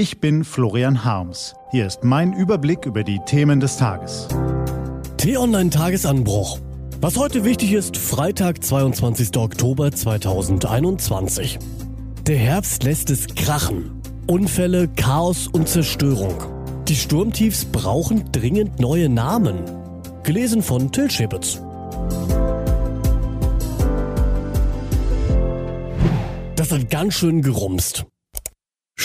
Ich bin Florian Harms. Hier ist mein Überblick über die Themen des Tages. T-Online Tagesanbruch. Was heute wichtig ist, Freitag, 22. Oktober 2021. Der Herbst lässt es krachen. Unfälle, Chaos und Zerstörung. Die Sturmtiefs brauchen dringend neue Namen. Gelesen von Till Schäbitz. Das hat ganz schön gerumst.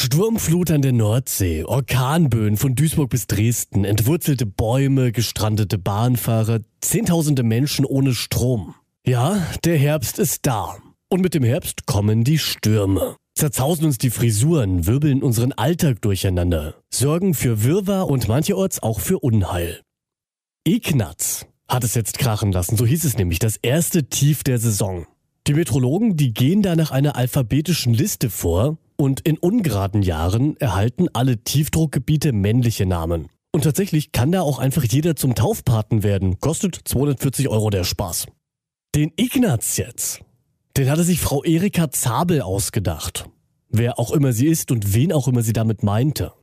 Sturmflut an der Nordsee, Orkanböen von Duisburg bis Dresden, entwurzelte Bäume, gestrandete Bahnfahrer, zehntausende Menschen ohne Strom. Ja, der Herbst ist da. Und mit dem Herbst kommen die Stürme. Zerzausen uns die Frisuren, wirbeln unseren Alltag durcheinander, sorgen für Wirrwarr und mancherorts auch für Unheil. Ignaz hat es jetzt krachen lassen, so hieß es nämlich, das erste Tief der Saison. Die Metrologen, die gehen da nach einer alphabetischen Liste vor und in ungeraden Jahren erhalten alle Tiefdruckgebiete männliche Namen. Und tatsächlich kann da auch einfach jeder zum Taufpaten werden. Kostet 240 Euro der Spaß. Den Ignaz jetzt, den hatte sich Frau Erika Zabel ausgedacht. Wer auch immer sie ist und wen auch immer sie damit meinte.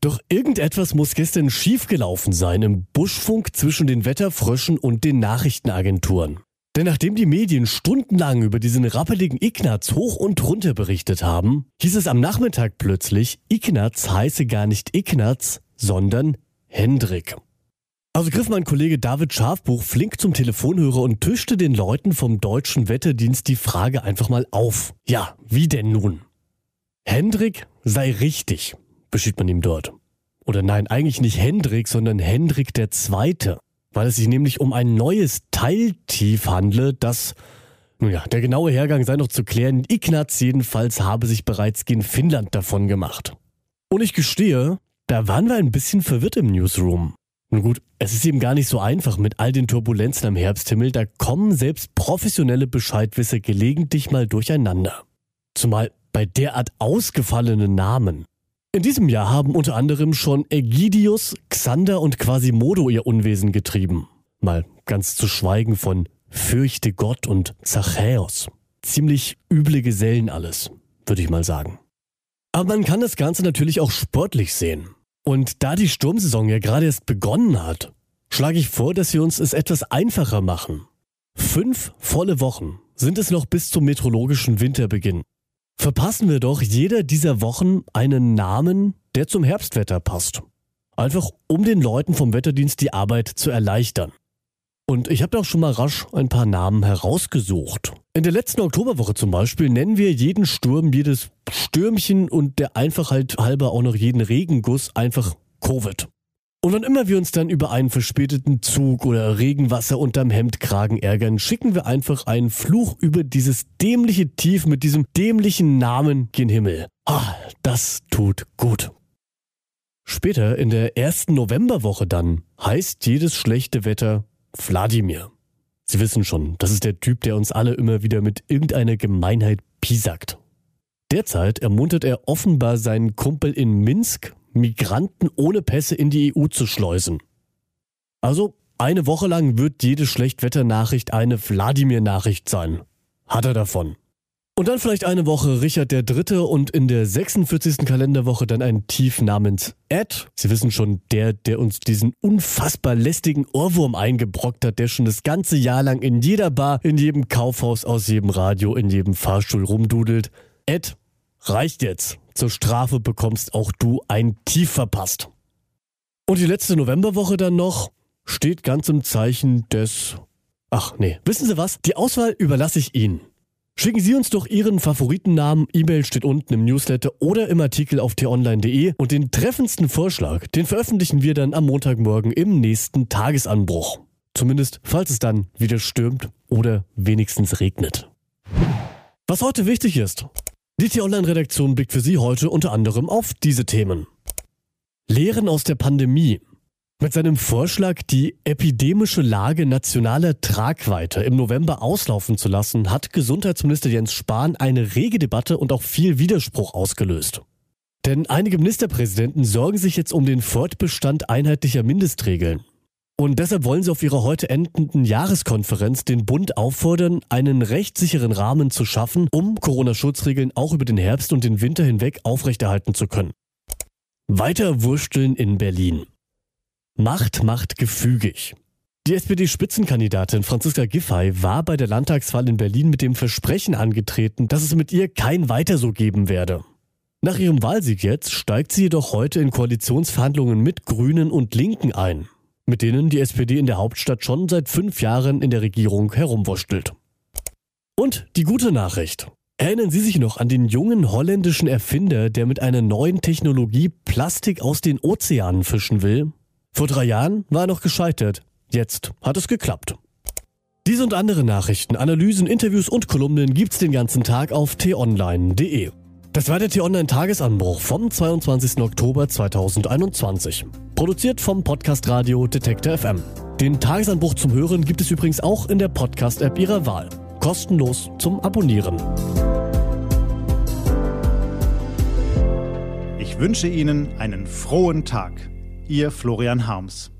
Doch irgendetwas muss gestern schiefgelaufen sein im Buschfunk zwischen den Wetterfröschen und den Nachrichtenagenturen. Denn nachdem die Medien stundenlang über diesen rappeligen Ignaz hoch und runter berichtet haben, hieß es am Nachmittag plötzlich, Ignaz heiße gar nicht Ignaz, sondern Hendrik. Also griff mein Kollege David Schafbuch flink zum Telefonhörer und tischte den Leuten vom deutschen Wetterdienst die Frage einfach mal auf. Ja, wie denn nun? Hendrik sei richtig, beschied man ihm dort. Oder nein, eigentlich nicht Hendrik, sondern Hendrik der Zweite weil es sich nämlich um ein neues Teiltief handle, das, nun ja, der genaue Hergang sei noch zu klären. Ignaz jedenfalls habe sich bereits gegen Finnland davon gemacht. Und ich gestehe, da waren wir ein bisschen verwirrt im Newsroom. Nun gut, es ist eben gar nicht so einfach mit all den Turbulenzen am Herbsthimmel, da kommen selbst professionelle Bescheidwisser gelegentlich mal durcheinander. Zumal bei derart ausgefallenen Namen. In diesem Jahr haben unter anderem schon Ägidius, Xander und Quasimodo ihr Unwesen getrieben. Mal ganz zu schweigen von Fürchte Gott und Zachäus. Ziemlich üble Gesellen alles, würde ich mal sagen. Aber man kann das Ganze natürlich auch sportlich sehen. Und da die Sturmsaison ja gerade erst begonnen hat, schlage ich vor, dass wir uns es etwas einfacher machen. Fünf volle Wochen sind es noch bis zum meteorologischen Winterbeginn verpassen wir doch jeder dieser Wochen einen Namen, der zum Herbstwetter passt. Einfach um den Leuten vom Wetterdienst die Arbeit zu erleichtern. Und ich habe auch schon mal rasch ein paar Namen herausgesucht. In der letzten Oktoberwoche zum Beispiel nennen wir jeden Sturm, jedes Stürmchen und der Einfachheit halber auch noch jeden Regenguss einfach Covid. Und wann immer wir uns dann über einen verspäteten Zug oder Regenwasser unterm Hemdkragen ärgern, schicken wir einfach einen Fluch über dieses dämliche Tief mit diesem dämlichen Namen gen Himmel. Ah, das tut gut. Später, in der ersten Novemberwoche dann, heißt jedes schlechte Wetter Wladimir. Sie wissen schon, das ist der Typ, der uns alle immer wieder mit irgendeiner Gemeinheit piesackt. Derzeit ermuntert er offenbar seinen Kumpel in Minsk, Migranten ohne Pässe in die EU zu schleusen. Also eine Woche lang wird jede Schlechtwetter-Nachricht eine Wladimir-Nachricht sein. Hat er davon. Und dann vielleicht eine Woche Richard Dritte und in der 46. Kalenderwoche dann ein Tief namens Ed. Sie wissen schon, der, der uns diesen unfassbar lästigen Ohrwurm eingebrockt hat, der schon das ganze Jahr lang in jeder Bar, in jedem Kaufhaus, aus jedem Radio, in jedem Fahrstuhl rumdudelt. Ed, reicht jetzt. Zur Strafe bekommst auch du ein Tief verpasst. Und die letzte Novemberwoche dann noch steht ganz im Zeichen des... Ach nee, wissen Sie was? Die Auswahl überlasse ich Ihnen. Schicken Sie uns doch Ihren Favoritennamen, E-Mail steht unten im Newsletter oder im Artikel auf t-online.de und den treffendsten Vorschlag, den veröffentlichen wir dann am Montagmorgen im nächsten Tagesanbruch. Zumindest, falls es dann wieder stürmt oder wenigstens regnet. Was heute wichtig ist, die T-Online-Redaktion blickt für Sie heute unter anderem auf diese Themen. Lehren aus der Pandemie. Mit seinem Vorschlag, die epidemische Lage nationaler Tragweite im November auslaufen zu lassen, hat Gesundheitsminister Jens Spahn eine rege Debatte und auch viel Widerspruch ausgelöst. Denn einige Ministerpräsidenten sorgen sich jetzt um den Fortbestand einheitlicher Mindestregeln. Und deshalb wollen sie auf ihrer heute endenden Jahreskonferenz den Bund auffordern, einen rechtssicheren Rahmen zu schaffen, um Corona-Schutzregeln auch über den Herbst und den Winter hinweg aufrechterhalten zu können. Weiter wursteln in Berlin. Macht macht gefügig. Die SPD-Spitzenkandidatin Franziska Giffey war bei der Landtagswahl in Berlin mit dem Versprechen angetreten, dass es mit ihr kein Weiter so geben werde. Nach ihrem Wahlsieg jetzt steigt sie jedoch heute in Koalitionsverhandlungen mit Grünen und Linken ein, mit denen die SPD in der Hauptstadt schon seit fünf Jahren in der Regierung herumwurschtelt. Und die gute Nachricht. Erinnern Sie sich noch an den jungen holländischen Erfinder, der mit einer neuen Technologie Plastik aus den Ozeanen fischen will? Vor drei Jahren war er noch gescheitert. Jetzt hat es geklappt. Diese und andere Nachrichten, Analysen, Interviews und Kolumnen gibt's den ganzen Tag auf t-online.de. Das war der T-Online-Tagesanbruch vom 22. Oktober 2021. Produziert vom Podcast Radio Detektor FM. Den Tagesanbruch zum Hören gibt es übrigens auch in der Podcast-App Ihrer Wahl. Kostenlos zum Abonnieren. Ich wünsche Ihnen einen frohen Tag. Ihr Florian Harms.